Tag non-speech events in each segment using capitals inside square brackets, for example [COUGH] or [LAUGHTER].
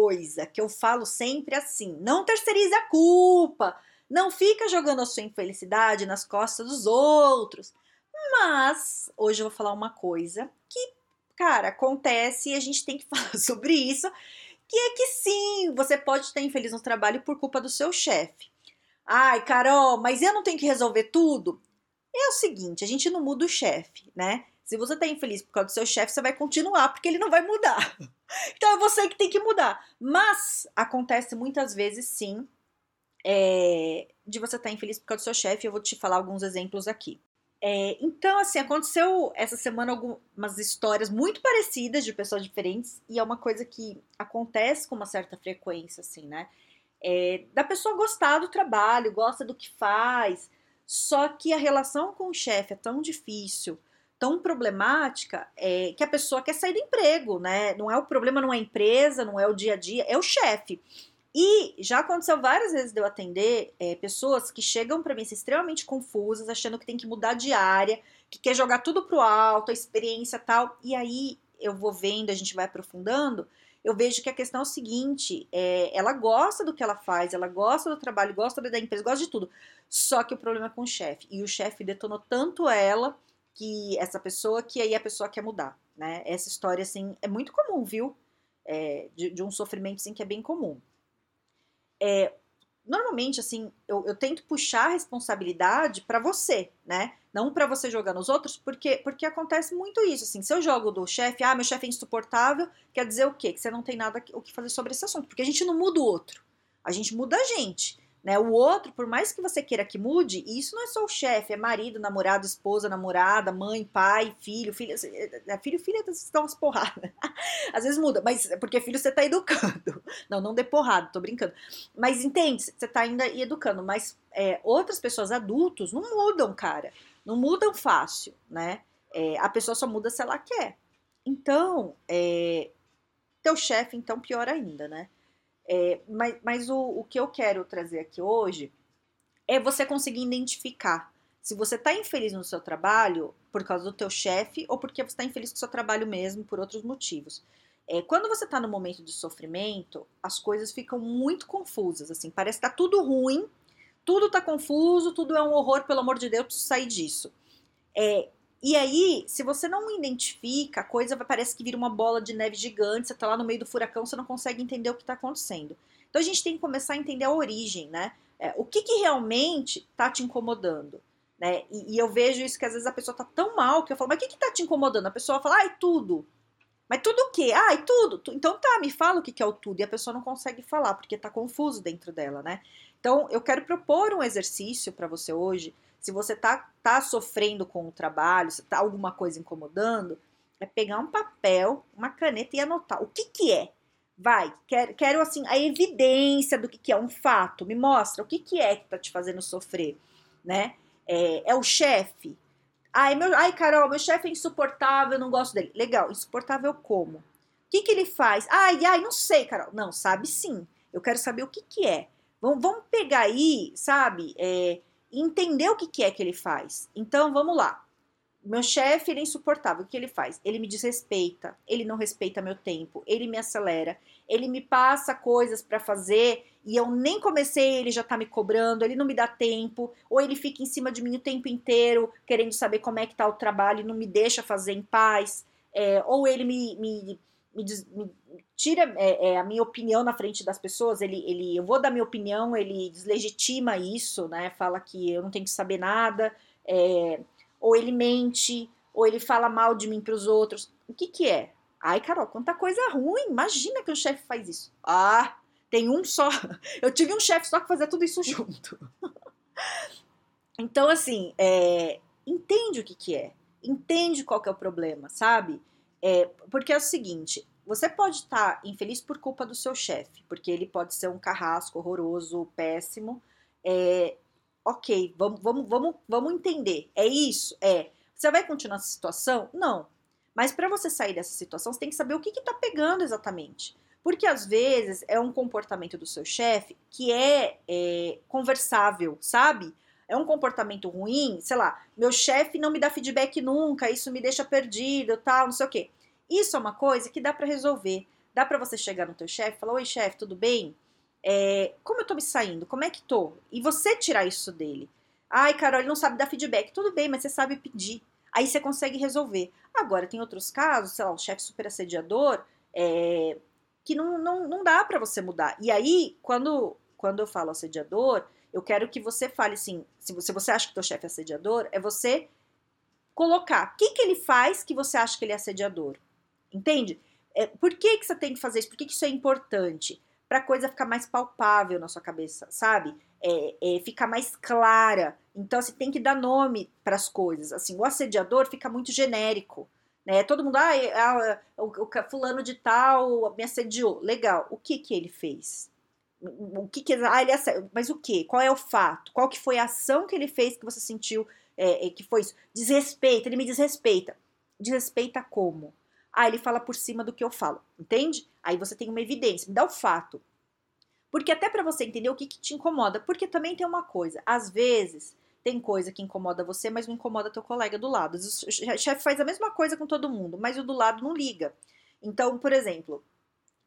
Coisa que eu falo sempre assim: não terceirize a culpa, não fica jogando a sua infelicidade nas costas dos outros. Mas hoje eu vou falar uma coisa que, cara, acontece e a gente tem que [LAUGHS] falar sobre isso, que é que sim, você pode estar infeliz no trabalho por culpa do seu chefe. Ai, Carol, mas eu não tenho que resolver tudo? É o seguinte, a gente não muda o chefe, né? Se você tá infeliz por causa do seu chefe, você vai continuar, porque ele não vai mudar. [LAUGHS] Então é você que tem que mudar. Mas acontece muitas vezes, sim, é, de você estar tá infeliz por causa do seu chefe. Eu vou te falar alguns exemplos aqui. É, então, assim, aconteceu essa semana algumas histórias muito parecidas de pessoas diferentes, e é uma coisa que acontece com uma certa frequência, assim, né? É, da pessoa gostar do trabalho, gosta do que faz, só que a relação com o chefe é tão difícil tão problemática é, que a pessoa quer sair do emprego, né? Não é o problema, não é a empresa, não é o dia a dia, é o chefe. E já aconteceu várias vezes de eu atender é, pessoas que chegam para mim assim, extremamente confusas, achando que tem que mudar de área, que quer jogar tudo pro alto, a experiência tal. E aí eu vou vendo, a gente vai aprofundando, eu vejo que a questão é o seguinte: é, ela gosta do que ela faz, ela gosta do trabalho, gosta da empresa, gosta de tudo. Só que o problema é com o chefe. E o chefe detonou tanto ela que essa pessoa que aí a pessoa quer mudar, né? Essa história, assim, é muito comum, viu? É, de, de, um sofrimento, assim, que é bem comum. É, normalmente, assim, eu, eu, tento puxar a responsabilidade para você, né? Não para você jogar nos outros, porque, porque acontece muito isso, assim, se eu jogo do chefe, ah, meu chefe é insuportável, quer dizer o quê? Que você não tem nada o que fazer sobre esse assunto, porque a gente não muda o outro, a gente muda a gente. Né? O outro, por mais que você queira que mude, e isso não é só o chefe, é marido, namorado, esposa, namorada, mãe, pai, filho, filha. É, filho, filha estão umas porradas. [LAUGHS] Às vezes muda, mas é porque filho você tá educando. [LAUGHS] Não, não dê porrada, tô brincando. Mas entende, você tá ainda educando. Mas é, outras pessoas, adultos, não mudam, cara. Não mudam fácil, né? É, a pessoa só muda se ela quer. Então, é, teu chefe, então, pior ainda, né? É, mas mas o, o que eu quero trazer aqui hoje é você conseguir identificar se você está infeliz no seu trabalho por causa do teu chefe ou porque você está infeliz com o seu trabalho mesmo por outros motivos. É, quando você está no momento de sofrimento, as coisas ficam muito confusas, assim, parece que tá tudo ruim, tudo tá confuso, tudo é um horror, pelo amor de Deus, preciso sair disso. É, e aí, se você não identifica, a coisa parece que vira uma bola de neve gigante, você tá lá no meio do furacão, você não consegue entender o que tá acontecendo. Então a gente tem que começar a entender a origem, né? É, o que, que realmente tá te incomodando? Né? E, e, eu vejo isso que às vezes a pessoa tá tão mal que eu falo, mas o que, que tá te incomodando? A pessoa fala, ai, tudo. Mas tudo o quê? Ai, tudo. Então tá, me fala o que, que é o tudo. E a pessoa não consegue falar, porque tá confuso dentro dela, né? Então eu quero propor um exercício para você hoje se você tá, tá sofrendo com o trabalho, se tá alguma coisa incomodando, é pegar um papel, uma caneta e anotar. O que que é? Vai, quero, quero assim, a evidência do que, que é um fato. Me mostra o que, que é que tá te fazendo sofrer, né? É, é o chefe. Ai, meu, ai, Carol, meu chefe é insuportável, não gosto dele. Legal, insuportável como? O que, que ele faz? Ai, ai, não sei, Carol. Não, sabe sim. Eu quero saber o que, que é. Vamos, vamos pegar aí, sabe? É, entender o que, que é que ele faz. Então, vamos lá. Meu chefe, é insuportável. O que ele faz? Ele me desrespeita, ele não respeita meu tempo, ele me acelera, ele me passa coisas para fazer e eu nem comecei, ele já tá me cobrando, ele não me dá tempo, ou ele fica em cima de mim o tempo inteiro, querendo saber como é que tá o trabalho e não me deixa fazer em paz, é, ou ele me, me me, me tira é, é, a minha opinião na frente das pessoas, ele, ele, eu vou dar minha opinião, ele deslegitima isso, né? Fala que eu não tenho que saber nada, é, ou ele mente, ou ele fala mal de mim para os outros. O que que é? Ai, Carol, quanta coisa ruim! Imagina que o chefe faz isso. Ah, tem um só. [LAUGHS] Eu tive um chefe só que fazia tudo isso junto. [LAUGHS] então, assim, é, entende o que que é. Entende qual que é o problema, sabe? É, porque é o seguinte, você pode estar tá infeliz por culpa do seu chefe, porque ele pode ser um carrasco horroroso, péssimo. É, ok, vamos, vamos, vamos, vamos entender. É isso? É. Você vai continuar essa situação? Não. Mas para você sair dessa situação, você tem que saber o que está pegando exatamente. Porque às vezes é um comportamento do seu chefe que é, é conversável, sabe? É um comportamento ruim, sei lá, meu chefe não me dá feedback nunca, isso me deixa perdido, tal, não sei o quê. Isso é uma coisa que dá para resolver. Dá para você chegar no teu chefe e falar: "Oi, chefe, tudo bem? É, como eu tô me saindo? Como é que tô?" E você tirar isso dele. Ai, Carol, ele não sabe dar feedback. Tudo bem, mas você sabe pedir. Aí você consegue resolver. Agora, tem outros casos, sei lá, um chefe super assediador, é, que não, não, não dá para você mudar. E aí, quando, quando eu falo assediador, eu quero que você fale assim, se você, se você acha que teu chefe é assediador, é você colocar o que, que ele faz que você acha que ele é assediador. Entende? É, por que, que você tem que fazer isso? Por que, que isso é importante? Para a coisa ficar mais palpável na sua cabeça, sabe? É, é, ficar mais clara. Então, você tem que dar nome para as coisas. Assim, o assediador fica muito genérico. Né? Todo mundo, ah, ah o, o, fulano de tal me assediou. Legal. O que que ele fez? O que que ah, ele assediou. Mas o que? Qual é o fato? Qual que foi a ação que ele fez que você sentiu é, é que foi isso? Ele me desrespeita. Desrespeita como? Ah, ele fala por cima do que eu falo, entende? Aí você tem uma evidência, me dá o fato. Porque até para você entender o que, que te incomoda, porque também tem uma coisa, às vezes tem coisa que incomoda você, mas não incomoda teu colega do lado. O chefe faz a mesma coisa com todo mundo, mas o do lado não liga. Então, por exemplo,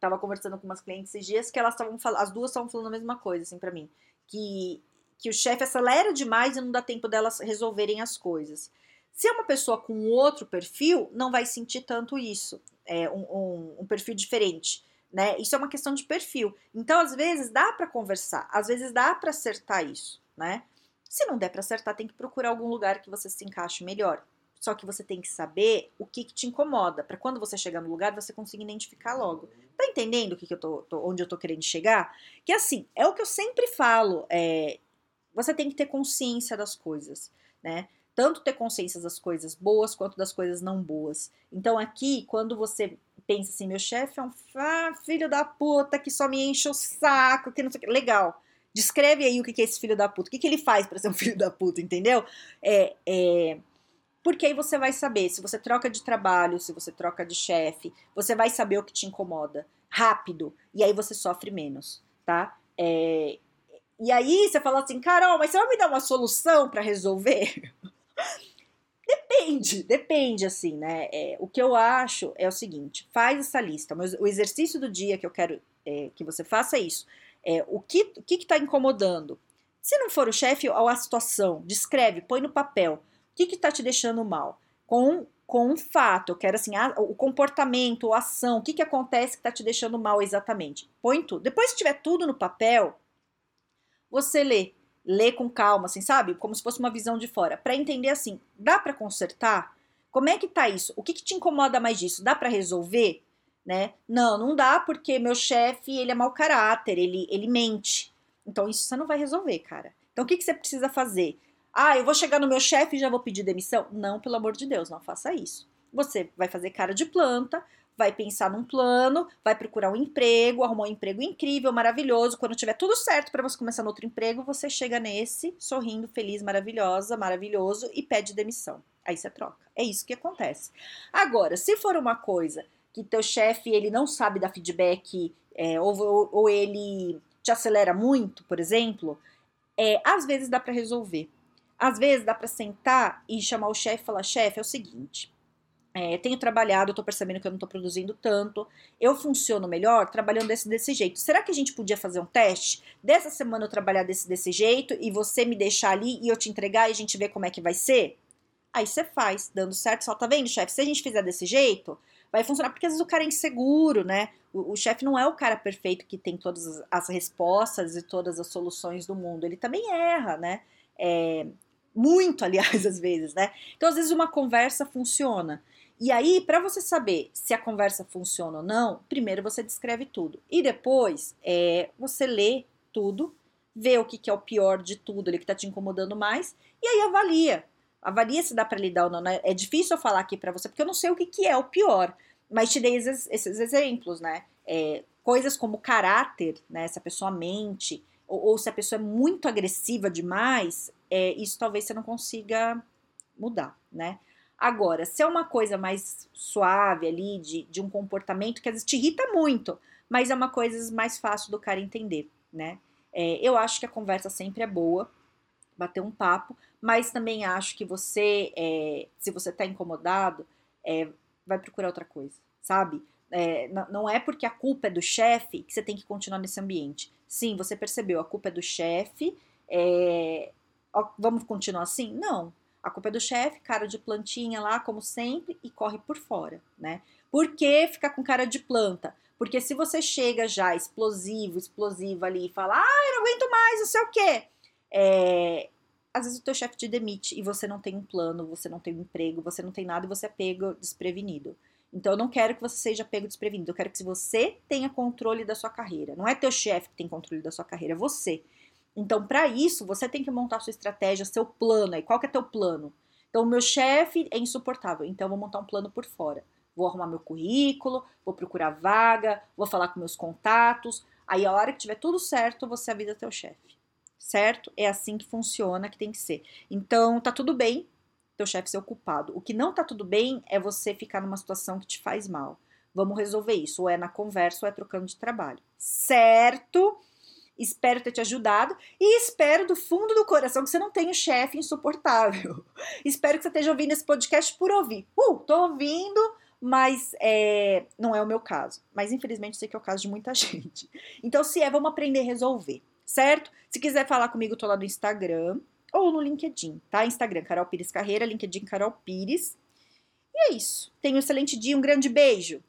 tava conversando com umas clientes esses dias que elas estavam as duas estavam falando a mesma coisa, assim, para mim, que que o chefe acelera demais e não dá tempo delas resolverem as coisas. Se é uma pessoa com outro perfil, não vai sentir tanto isso, é um, um, um perfil diferente. Né? Isso é uma questão de perfil. Então, às vezes, dá para conversar, às vezes dá para acertar isso, né? Se não der para acertar, tem que procurar algum lugar que você se encaixe melhor. Só que você tem que saber o que, que te incomoda, para quando você chegar no lugar, você conseguir identificar logo. Tá entendendo o que, que eu tô, tô, onde eu tô querendo chegar? Que assim, é o que eu sempre falo, é, você tem que ter consciência das coisas, né? Tanto ter consciência das coisas boas quanto das coisas não boas. Então aqui, quando você pensa assim, meu chefe é um filho da puta que só me enche o saco, que não sei o que. Legal. Descreve aí o que é esse filho da puta. O que, que ele faz para ser um [LAUGHS] filho da puta, entendeu? É, é, porque aí você vai saber, se você troca de trabalho, se você troca de chefe, você vai saber o que te incomoda rápido. E aí você sofre menos, tá? É, e aí você fala assim, Carol, mas você vai me dar uma solução para resolver? [LAUGHS] depende, depende, assim, né? É, o que eu acho é o seguinte: faz essa lista. Mas o exercício do dia que eu quero é, que você faça é isso. É, o que o que está incomodando? Se não for o chefe ou a situação, descreve, põe no papel. Que está te deixando mal? Com, com um fato, eu quero assim, a, o comportamento, a ação, o que, que acontece que está te deixando mal exatamente. Põe tudo. Depois que tiver tudo no papel, você lê. Lê com calma, assim, sabe? Como se fosse uma visão de fora. para entender assim, dá para consertar? Como é que tá isso? O que, que te incomoda mais disso? Dá para resolver? né? Não, não dá porque meu chefe, ele é mau caráter, ele, ele mente. Então isso você não vai resolver, cara. Então o que, que você precisa fazer? Ah, eu vou chegar no meu chefe e já vou pedir demissão? Não, pelo amor de Deus, não faça isso. Você vai fazer cara de planta, vai pensar num plano, vai procurar um emprego, arrumar um emprego incrível, maravilhoso. Quando tiver tudo certo para você começar no outro emprego, você chega nesse, sorrindo, feliz, maravilhosa, maravilhoso e pede demissão. Aí você troca. É isso que acontece. Agora, se for uma coisa que teu chefe ele não sabe dar feedback é, ou, ou, ele te acelera muito, por exemplo, é, às vezes dá para resolver. Às vezes dá para sentar e chamar o chefe e falar: chefe, é o seguinte. É, tenho trabalhado, tô percebendo que eu não tô produzindo tanto. Eu funciono melhor trabalhando desse, desse jeito. Será que a gente podia fazer um teste? Dessa semana eu trabalhar desse, desse jeito e você me deixar ali e eu te entregar e a gente ver como é que vai ser? Aí você faz, dando certo. Só tá vendo, chefe? Se a gente fizer desse jeito, vai funcionar, porque às vezes o cara é inseguro, né? O, o chefe não é o cara perfeito que tem todas as, as, respostas e todas as soluções do mundo. Ele também erra, né? É, muito, aliás, [LAUGHS] às vezes, né? Então, às vezes, uma conversa funciona. E aí, para você saber se a conversa funciona ou não, primeiro você descreve tudo. E depois é, você lê tudo, vê o que, que é o pior de tudo, ele que está te incomodando mais, e aí avalia avalia se dá para lidar ou não. Né? É difícil eu falar aqui para você, porque eu não sei o que, que é o pior. mas te dei esses, esses exemplos, né? É, coisas como caráter, né? Se a pessoa mente, ou, ou se a pessoa é muito agressiva demais, é, isso talvez você não consiga mudar, né? Agora, se é uma coisa mais suave ali, de, de um comportamento que às vezes te irrita muito, mas é uma coisa mais fácil do cara entender, né? É, eu acho que a conversa sempre é boa, bater um papo, mas também acho que você, é, se você tá incomodado, é, vai procurar outra coisa, sabe? É, não é porque a culpa é do chefe que você tem que continuar nesse ambiente. Sim, você percebeu, a culpa é do chefe, é, vamos continuar assim? Não. A culpa é do chefe, cara de plantinha lá, como sempre, e corre por fora, né? Por que ficar com cara de planta? Porque se você chega já explosivo, explosivo ali e fala, ah, eu não aguento mais, não sei o quê. É, às vezes o teu chefe te demite e você não tem um plano, você não tem um emprego, você não tem nada e você é pego desprevenido. Então eu não quero que você seja pego desprevenido, eu quero que você tenha controle da sua carreira. Não é teu chefe que tem controle da sua carreira, é você. Então, para isso, você tem que montar sua estratégia, seu plano. Aí, qual que é teu plano? Então, o meu chefe é insuportável, então eu vou montar um plano por fora. Vou arrumar meu currículo, vou procurar vaga, vou falar com meus contatos. Aí, a hora que tiver tudo certo, você avisa teu chefe. Certo? É assim que funciona, que tem que ser. Então, tá tudo bem teu chefe ser ocupado. O que não tá tudo bem é você ficar numa situação que te faz mal. Vamos resolver isso, ou é na conversa ou é trocando de trabalho. Certo? Espero ter te ajudado e espero do fundo do coração que você não tenha um chefe insuportável. [LAUGHS] espero que você esteja ouvindo esse podcast por ouvir. Uh, tô ouvindo, mas é, não é o meu caso. Mas infelizmente sei que é o caso de muita [LAUGHS] gente. Então, se é, vamos aprender a resolver, certo? Se quiser falar comigo, tô lá no Instagram ou no LinkedIn, tá? Instagram, Carol Pires Carreira, LinkedIn, Carol Pires. E é isso. Tenha um excelente dia, um grande beijo.